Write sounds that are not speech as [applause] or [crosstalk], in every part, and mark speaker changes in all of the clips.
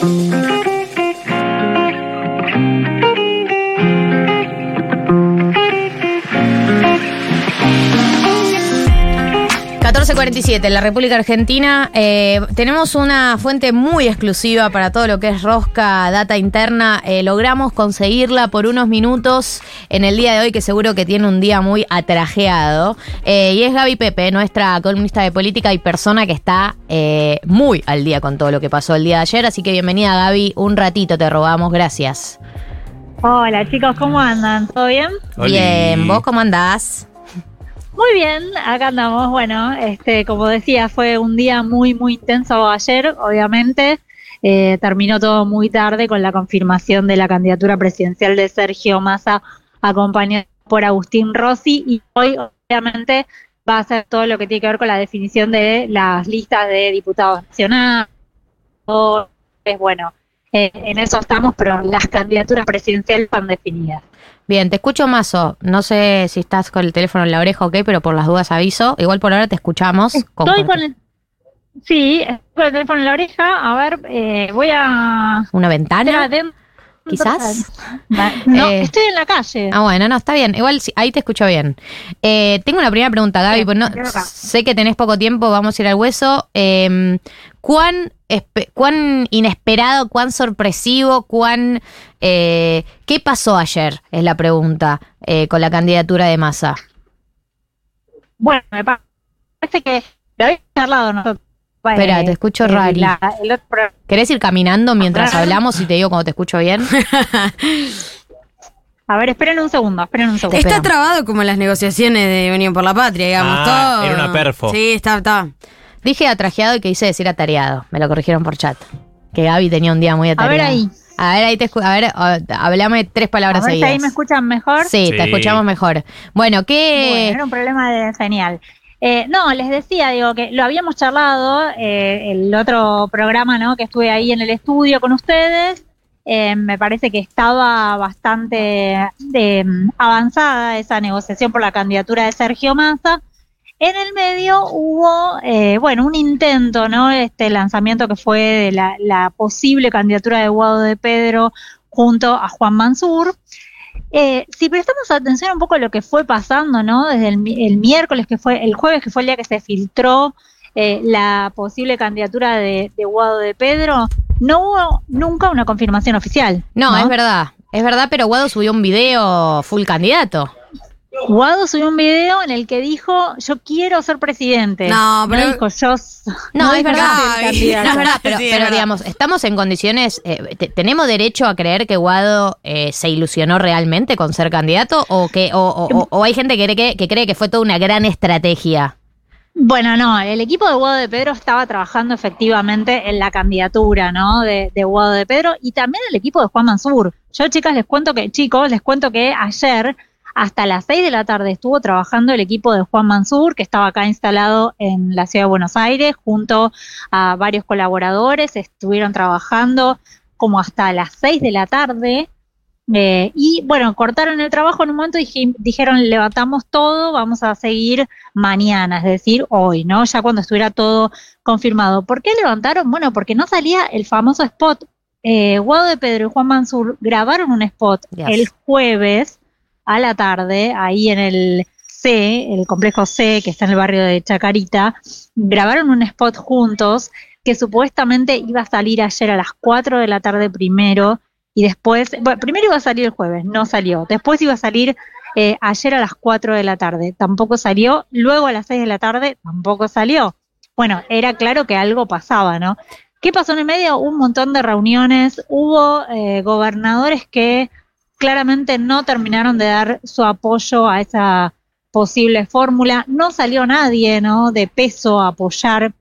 Speaker 1: Música 1447, en la República Argentina, eh, tenemos una fuente muy exclusiva para todo lo que es rosca, data interna. Eh, logramos conseguirla por unos minutos en el día de hoy, que seguro que tiene un día muy atrajeado. Eh, y es Gaby Pepe, nuestra columnista de política y persona que está eh, muy al día con todo lo que pasó el día de ayer. Así que bienvenida, Gaby. Un ratito te robamos. Gracias.
Speaker 2: Hola chicos, ¿cómo andan? ¿Todo bien?
Speaker 1: Bien, ¿vos cómo andás?
Speaker 2: Muy bien, acá andamos. Bueno, este, como decía, fue un día muy, muy intenso ayer, obviamente. Eh, terminó todo muy tarde con la confirmación de la candidatura presidencial de Sergio Massa, acompañado por Agustín Rossi. Y hoy, obviamente, va a ser todo lo que tiene que ver con la definición de las listas de diputados nacionales. Bueno, eh, en eso estamos, pero las candidaturas presidenciales están definidas.
Speaker 1: Bien, te escucho Mazo. No sé si estás con el teléfono en la oreja o qué, pero por las dudas aviso. Igual por ahora te escuchamos.
Speaker 2: Estoy con el, sí, estoy con el teléfono en la oreja. A ver, eh, voy a...
Speaker 1: ¿Una ventana? Quizás.
Speaker 2: No,
Speaker 1: Eh,
Speaker 2: estoy en la calle.
Speaker 1: Ah, bueno, no, está bien. Igual sí, ahí te escucho bien. Eh, tengo una primera pregunta, Gaby. Pues no, sé que tenés poco tiempo, vamos a ir al hueso. ¿Cuán, espe- ¿Cuán inesperado, cuán sorpresivo, cuán... eh, ¿Qué pasó ayer? Es la pregunta eh, con la candidatura de Massa.
Speaker 2: Bueno, me pa- parece que lo habíamos charlado nosotros.
Speaker 1: Espera, te escucho
Speaker 2: eh, pro-
Speaker 1: ¿Querés ir caminando mientras hablamos y te digo cuando te escucho bien? [laughs]
Speaker 2: A ver, esperen un segundo, esperen un segundo.
Speaker 3: Está trabado como las negociaciones de Unión por la Patria, digamos.
Speaker 4: Ah,
Speaker 3: todo.
Speaker 4: era una perfo.
Speaker 3: Sí, está, está.
Speaker 1: Dije atrajeado y que hice decir atareado. Me lo corrigieron por chat. Que Gaby tenía un día muy
Speaker 2: A
Speaker 1: atareado.
Speaker 2: ver ahí.
Speaker 1: A ver, ahí te escu- A ver, hablame tres
Speaker 2: A
Speaker 1: palabras
Speaker 2: ver
Speaker 1: seguidas.
Speaker 2: ahí me escuchan mejor.
Speaker 1: Sí,
Speaker 4: Sí.
Speaker 1: te escuchamos mejor. Bueno,
Speaker 2: Bueno,
Speaker 1: ¿qué...?
Speaker 2: era un problema de señal. Eh, no, les decía, digo, que lo habíamos charlado, eh, el otro programa, ¿no? Que estuve ahí en el estudio con ustedes. Eh, me parece que estaba bastante eh, avanzada esa negociación por la candidatura de Sergio Massa. En el medio hubo, eh, bueno, un intento, ¿no? Este lanzamiento que fue de la, la posible candidatura de Guado de Pedro junto a Juan Mansur. Eh, si prestamos atención un poco a lo que fue pasando, ¿no? Desde el, mi- el miércoles que fue, el jueves que fue el día que se filtró eh, la posible candidatura de, de Guado de Pedro, no hubo nunca una confirmación oficial.
Speaker 1: No, es verdad. Es verdad, pero Guado subió un video full candidato.
Speaker 2: Guado subió un video en el que dijo, yo quiero ser presidente.
Speaker 3: No, pero-
Speaker 2: dijo, yo... s-
Speaker 1: No, es verdad. No, es verdad, pero, [laughs]
Speaker 3: Sí, es
Speaker 1: pero
Speaker 3: verdad.
Speaker 1: digamos, estamos en condiciones. eh, te- ¿Tenemos derecho a creer que Guado eh, se ilusionó realmente con ser candidato? ¿O, que, o, o- o- o hay gente que cree que, que cree que fue toda una gran estrategia?
Speaker 2: Bueno, no, el equipo de Guado de Pedro estaba trabajando efectivamente en la candidatura, ¿no? De, de Guado de Pedro y también el equipo de Juan Mansur. Yo, chicas, les cuento que, chicos, les cuento que ayer hasta las 6 de la tarde estuvo trabajando el equipo de Juan Mansur, que estaba acá instalado en la ciudad de Buenos Aires, junto a varios colaboradores, estuvieron trabajando como hasta las 6 de la tarde. Eh, y bueno, cortaron el trabajo en un momento y dije- dijeron, levantamos todo, vamos a seguir mañana, es decir, hoy, ¿no? Ya cuando estuviera todo confirmado. ¿Por qué levantaron? Bueno, porque no salía el famoso spot. Eh, Guado de Pedro y Juan Mansur grabaron un spot el jueves a la tarde, ahí en el C, el complejo C, que está en el barrio de Chacarita, grabaron un spot juntos que supuestamente iba a salir ayer a las 4 de la tarde primero y después, bueno, primero iba a salir el jueves, no salió, después iba a salir eh, ayer a las 4 de la tarde, tampoco salió, luego a las 6 de la tarde tampoco salió. Bueno, era claro que algo pasaba, ¿no? ¿Qué pasó en el medio? Un montón de reuniones, hubo eh, gobernadores que claramente no terminaron de dar su apoyo a esa posible fórmula, no salió nadie, ¿no? De peso a apoyar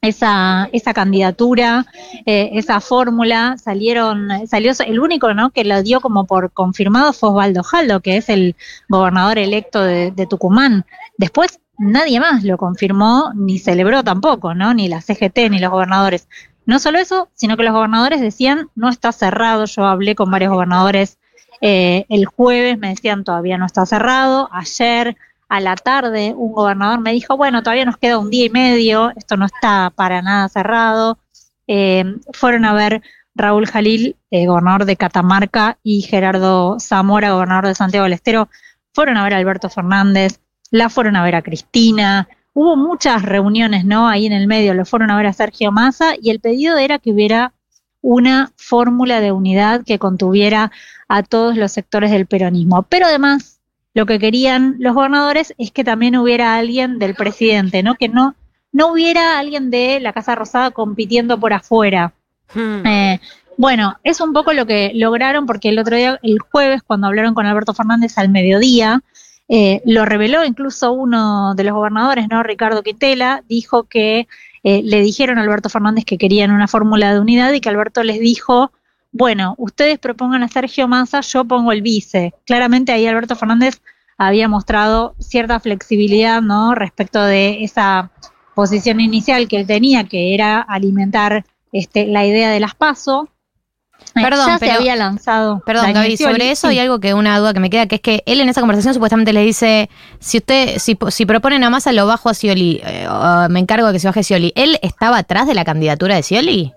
Speaker 2: esa, esa candidatura, eh, esa fórmula, salieron, salió el único ¿no? que lo dio como por confirmado fue Osvaldo Jaldo, que es el gobernador electo de, de Tucumán. Después nadie más lo confirmó, ni celebró tampoco, ¿no? Ni la CGT, ni los gobernadores. No solo eso, sino que los gobernadores decían, no está cerrado, yo hablé con varios gobernadores eh, el jueves, me decían, todavía no está cerrado, ayer a la tarde un gobernador me dijo, bueno, todavía nos queda un día y medio, esto no está para nada cerrado. Eh, fueron a ver Raúl Jalil, eh, gobernador de Catamarca, y Gerardo Zamora, gobernador de Santiago del Estero, fueron a ver a Alberto Fernández, la fueron a ver a Cristina, hubo muchas reuniones, ¿no? Ahí en el medio, lo fueron a ver a Sergio Massa y el pedido era que hubiera una fórmula de unidad que contuviera a todos los sectores del peronismo. Pero además, lo que querían los gobernadores es que también hubiera alguien del presidente, ¿no? Que no, no hubiera alguien de la Casa Rosada compitiendo por afuera.
Speaker 3: Hmm.
Speaker 2: Eh, bueno, es un poco lo que lograron porque el otro día, el jueves, cuando hablaron con Alberto Fernández al mediodía, eh, lo reveló incluso uno de los gobernadores, ¿no? Ricardo Quintela, dijo que eh, le dijeron a Alberto Fernández que querían una fórmula de unidad y que Alberto les dijo, bueno, ustedes propongan a Sergio Massa, yo pongo el vice. Claramente ahí Alberto Fernández había mostrado cierta flexibilidad, ¿no? Respecto de esa posición inicial que él tenía, que era alimentar este, la idea de las PASO. Eh,
Speaker 1: Perdón,
Speaker 2: ya se
Speaker 1: pero-
Speaker 2: había lanzado.
Speaker 1: Perdón, Gaby, sobre eso hay algo que una duda que me queda, que es que él en esa conversación supuestamente le dice, si usted, si, si proponen a Massa, lo bajo a Scioli, eh, o me encargo de que se baje Scioli. ¿Él estaba atrás de la candidatura de Scioli?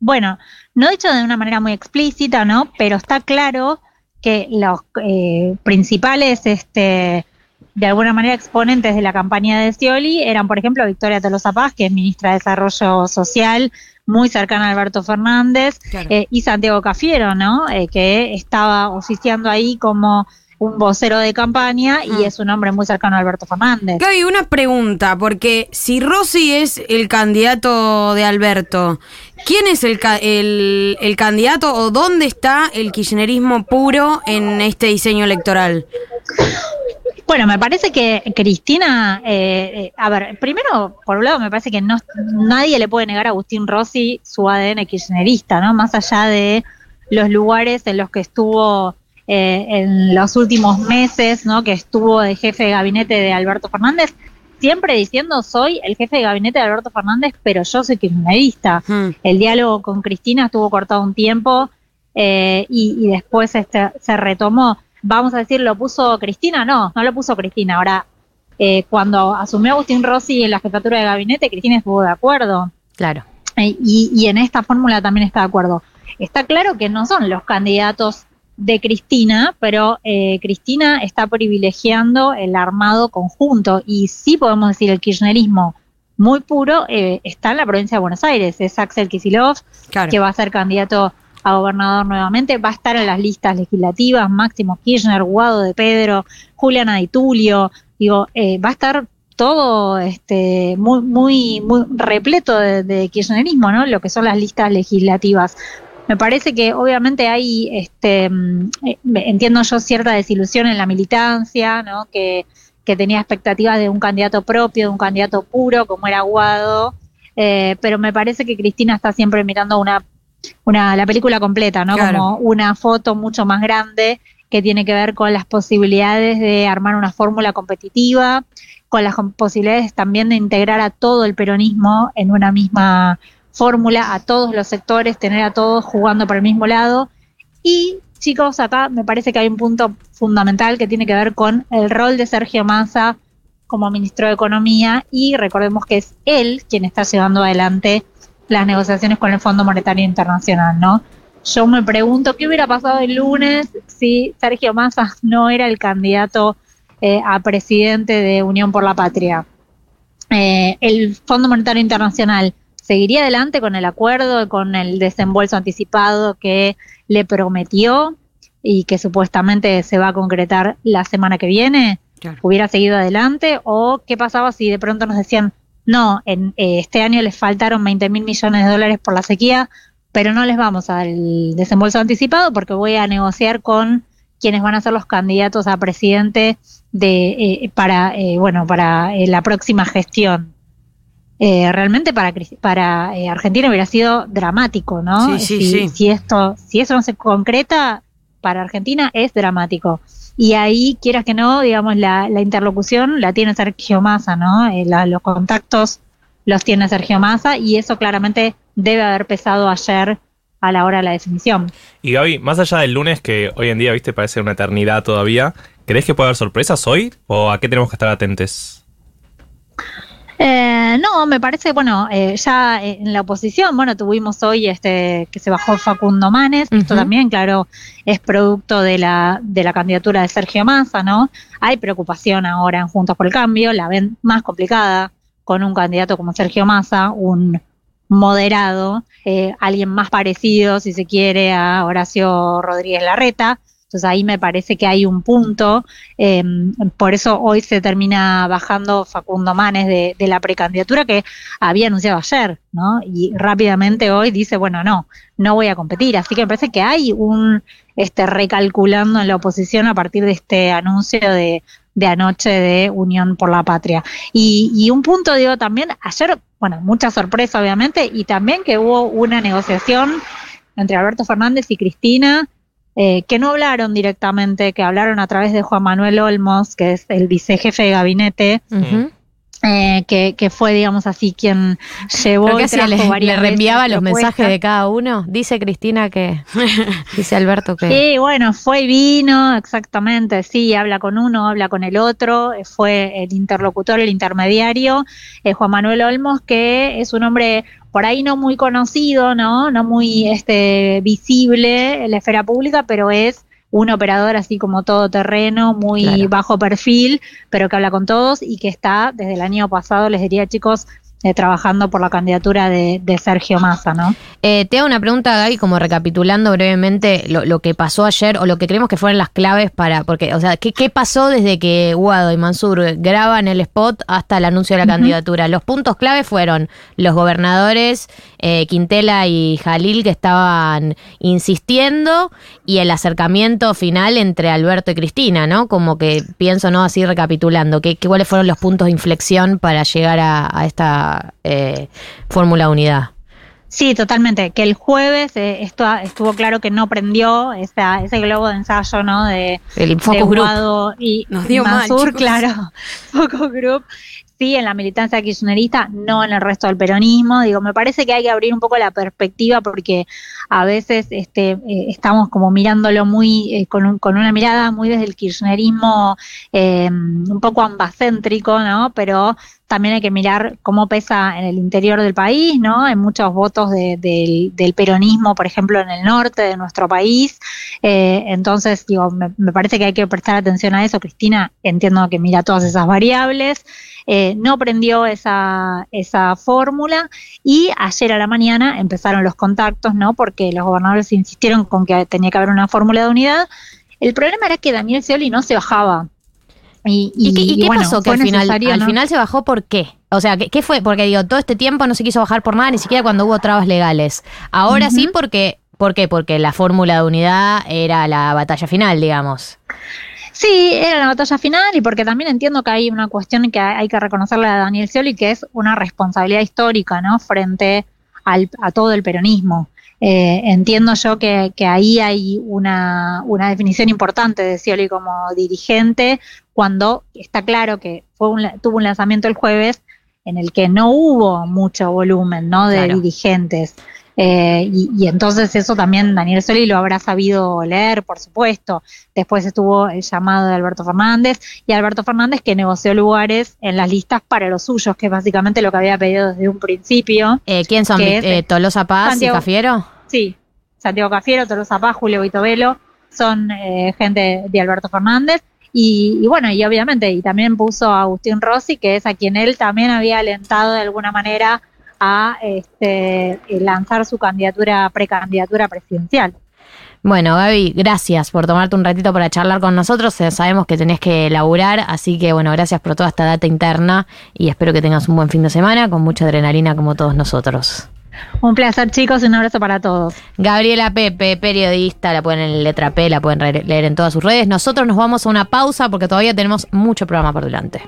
Speaker 2: Bueno, no dicho de una manera muy explícita, ¿no? Pero está claro que los eh, principales, este, de alguna manera, exponentes de la campaña de Scioli eran, por ejemplo, Victoria Tolosa Paz, que es ministra de Desarrollo Social, muy cercana a Alberto Fernández,
Speaker 3: Claro.
Speaker 2: eh, y Santiago Cafiero, ¿no? Eh, que estaba oficiando ahí como un vocero de campaña
Speaker 3: Mm.
Speaker 2: y es un hombre muy cercano a Alberto Fernández.
Speaker 3: Gaby, una pregunta, porque si Rossi es el candidato de Alberto, ¿quién es el, el, el candidato o dónde está el kirchnerismo puro en este diseño electoral?
Speaker 2: Bueno, me parece que Cristina, eh, eh, a ver, primero, por un lado, me parece que no nadie le puede negar a Agustín Rossi su ADN kirchnerista, ¿no? Más allá de los lugares en los que estuvo eh, en los últimos meses, ¿no? Que estuvo de jefe de gabinete de Alberto Fernández, siempre diciendo soy el jefe de gabinete de Alberto Fernández, pero yo soy kirchnerista.
Speaker 3: Hmm.
Speaker 2: El diálogo con Cristina estuvo cortado un tiempo eh, y, y después este, se retomó. Vamos a decir, ¿lo puso Cristina? No, no lo puso Cristina. Ahora, eh, cuando asumió Agustín Rossi en la jefatura de gabinete, Cristina estuvo de acuerdo.
Speaker 1: Claro.
Speaker 2: Eh, y, y en esta fórmula también está de acuerdo. Está claro que no son los candidatos de Cristina, pero eh, Cristina está privilegiando el armado conjunto y sí podemos decir el kirchnerismo muy puro eh, está en la provincia de Buenos Aires. Es Axel Kicillof,
Speaker 3: Claro.
Speaker 2: que va a ser candidato a gobernador nuevamente, va a estar en las listas legislativas, Máximo Kirchner, Guado de Pedro, Juliana Di Tulio, digo, eh, va a estar todo este muy muy repleto de, de kirchnerismo, ¿no? Lo que son las listas legislativas. Me parece que obviamente hay, este, mm, eh, entiendo yo cierta desilusión en la militancia, ¿no? Que, que tenía expectativas de un candidato propio, de un candidato puro, como era Guado, eh, pero me parece que Cristina está siempre mirando una, una la película completa, ¿no?
Speaker 3: Claro.
Speaker 2: Como una foto mucho más grande que tiene que ver con las posibilidades de armar una fórmula competitiva, con las posibilidades también de integrar a todo el peronismo en una misma fórmula, a todos los sectores, tener a todos jugando por el mismo lado. Y chicos, acá me parece que hay un punto fundamental que tiene que ver con el rol de Sergio Massa como ministro de Economía y recordemos que es él quien está llevando adelante las negociaciones con el Fondo Monetario Internacional, ¿no? Yo me pregunto qué hubiera pasado el lunes si Sergio Massa no era el candidato eh, a presidente de Unión por la Patria. Eh, el Fondo Monetario Internacional seguiría adelante con el acuerdo, con el desembolso anticipado que le prometió y que supuestamente se va a concretar la semana que viene
Speaker 3: Claro.
Speaker 2: hubiera seguido adelante o qué pasaba si de pronto nos decían no, en eh, este año les faltaron 20 mil millones de dólares por la sequía, pero no les vamos a dar el desembolso anticipado porque voy a negociar con quienes van a ser los candidatos a presidente de eh, para eh, bueno para eh, la próxima gestión. Eh, realmente para para eh, Argentina hubiera sido dramático, ¿no?
Speaker 3: Sí, sí,
Speaker 2: si,
Speaker 3: sí.
Speaker 2: si esto si eso no se concreta para Argentina es dramático. Y ahí, quieras que no, digamos, la, la interlocución la tiene Sergio Massa, ¿no? Eh, los contactos los tiene Sergio Massa y eso claramente debe haber pesado ayer a la hora de la definición.
Speaker 4: Y Gaby, más allá del lunes, que hoy en día, viste, parece una eternidad todavía, ¿crees que puede haber sorpresas hoy? ¿O a qué tenemos que estar atentos?
Speaker 2: Eh, no, me parece, bueno, eh, ya en la oposición, bueno, tuvimos hoy este que se bajó Facundo Manes, esto también, claro, es producto de la, de la candidatura de Sergio Massa, ¿no? Hay preocupación ahora en Juntos por el Cambio, la ven más complicada con un candidato como Sergio Massa, un moderado, eh, alguien más parecido, si se quiere, a Horacio Rodríguez Larreta. Entonces ahí me parece que hay un punto, eh, por eso hoy se termina bajando Facundo Manes de, de la precandidatura que había anunciado ayer, ¿no? Y rápidamente hoy dice, bueno, no, no voy a competir. Así que me parece que hay un este recalculando en la oposición a partir de este anuncio de, de anoche de Unión por la Patria. Y, y un punto, digo, también, ayer, bueno, mucha sorpresa obviamente, y también que hubo una negociación entre Alberto Fernández y Cristina, eh, que no hablaron directamente, que hablaron a través de Juan Manuel Olmos, que es el vicejefe de gabinete, eh, que, que fue, digamos así, quien llevó
Speaker 1: Creo que
Speaker 2: y trajo
Speaker 1: le,
Speaker 2: varias
Speaker 1: le reenviaba los mensajes de cada uno. Dice Cristina que. [laughs] dice Alberto que.
Speaker 2: Sí, bueno, fue y vino, exactamente, sí, habla con uno, habla con el otro, eh, fue el interlocutor, el intermediario, eh, Juan Manuel Olmos, que es un hombre por ahí no muy conocido, ¿no? No muy este visible en la esfera pública, pero es un operador así como todoterreno, muy
Speaker 1: Claro.
Speaker 2: bajo perfil, pero que habla con todos y que está desde el año pasado, les diría chicos, eh, trabajando por la candidatura de, de Sergio Massa, ¿no?
Speaker 1: Eh, te hago una pregunta, Gaby, como recapitulando brevemente lo, lo que pasó ayer o lo que creemos que fueron las claves para. Porque, o sea, ¿qué, qué pasó desde que Guado y Mansur graban el spot hasta el anuncio de la candidatura? Los puntos clave fueron los gobernadores eh, Quintela y Jalil que estaban insistiendo y el acercamiento final entre Alberto y Cristina, ¿no? Como que pienso, ¿no? Así recapitulando, ¿qué, qué- ¿cuáles fueron los puntos de inflexión para llegar a, a esta eh, fórmula de unidad?
Speaker 2: Sí, totalmente. Que el jueves eh, esto estuvo claro que no prendió esa, ese globo de ensayo, ¿no? De,
Speaker 1: El
Speaker 2: de
Speaker 1: focus group.
Speaker 2: Guado y
Speaker 3: Nos dio mal,
Speaker 2: Mansur,
Speaker 3: chicos.
Speaker 2: claro. [laughs] Focus Group. Sí, en la militancia kirchnerista, no en el resto del peronismo. Digo, me parece que hay que abrir un poco la perspectiva porque a veces este, eh, estamos como mirándolo muy eh, con, un- con una mirada muy desde el kirchnerismo eh, un poco ambacéntrico, ¿no? Pero también hay que mirar cómo pesa en el interior del país, ¿no? Hay muchos votos de- del, peronismo, por ejemplo, en el norte de nuestro país. Eh, entonces, digo, me, me parece que hay que prestar atención a eso. Cristina, entiendo que mira todas esas variables. Eh, no prendió esa, esa fórmula y ayer a la mañana empezaron los contactos, ¿no? Porque los gobernadores insistieron con que tenía que haber una fórmula de unidad. El problema era que Daniel Scioli no se bajaba. Y,
Speaker 1: ¿Y, qué, y qué
Speaker 2: bueno,
Speaker 1: pasó que al final, se bajó por qué? O sea, ¿qué, qué fue? Porque digo, todo este tiempo no se quiso bajar por nada, ni siquiera cuando hubo trabas legales. Ahora sí, porque, ¿por qué? Porque la fórmula de unidad era la batalla final, digamos.
Speaker 2: Sí, era la batalla final y porque también entiendo que hay una cuestión que hay hay que reconocerle a Daniel Scioli que es una responsabilidad histórica, ¿no? Frente al, a todo el peronismo. Eh, entiendo yo que, que ahí hay una, una definición importante de Scioli como dirigente cuando está claro que fue un, tuvo un lanzamiento el jueves en el que no hubo mucho volumen, ¿no? De
Speaker 1: Claro.
Speaker 2: dirigentes. Eh, y, y entonces eso también Daniel Scioli lo habrá sabido leer, por supuesto. Después estuvo el llamado de Alberto Fernández y Alberto Fernández que negoció lugares en las listas para los suyos, que es básicamente lo que había pedido desde un principio.
Speaker 1: Eh, ¿Quién son?
Speaker 2: ¿Qué es?
Speaker 1: Eh, ¿Tolosa Paz
Speaker 2: Santiago.
Speaker 1: y Cafiero?
Speaker 2: Sí, Santiago Cafiero, Tolosa Paz, Julio Vitovelo son eh, gente de Alberto Fernández. Y, y bueno, y obviamente, y también puso a Agustín Rossi, que es a quien él también había alentado de alguna manera a este, eh, lanzar su candidatura, precandidatura presidencial.
Speaker 1: Bueno, Gaby, gracias por tomarte un ratito para charlar con nosotros. Eh, Sabemos que tenés que laburar, así que bueno, gracias por toda esta data interna y espero que tengas un buen fin de semana con mucha adrenalina como todos nosotros.
Speaker 2: Un placer, chicos, un abrazo para todos.
Speaker 1: Gabriela Pepe, periodista, la pueden en letra P, la pueden leer en todas sus redes. Nosotros nos vamos a una pausa porque todavía tenemos mucho programa por delante.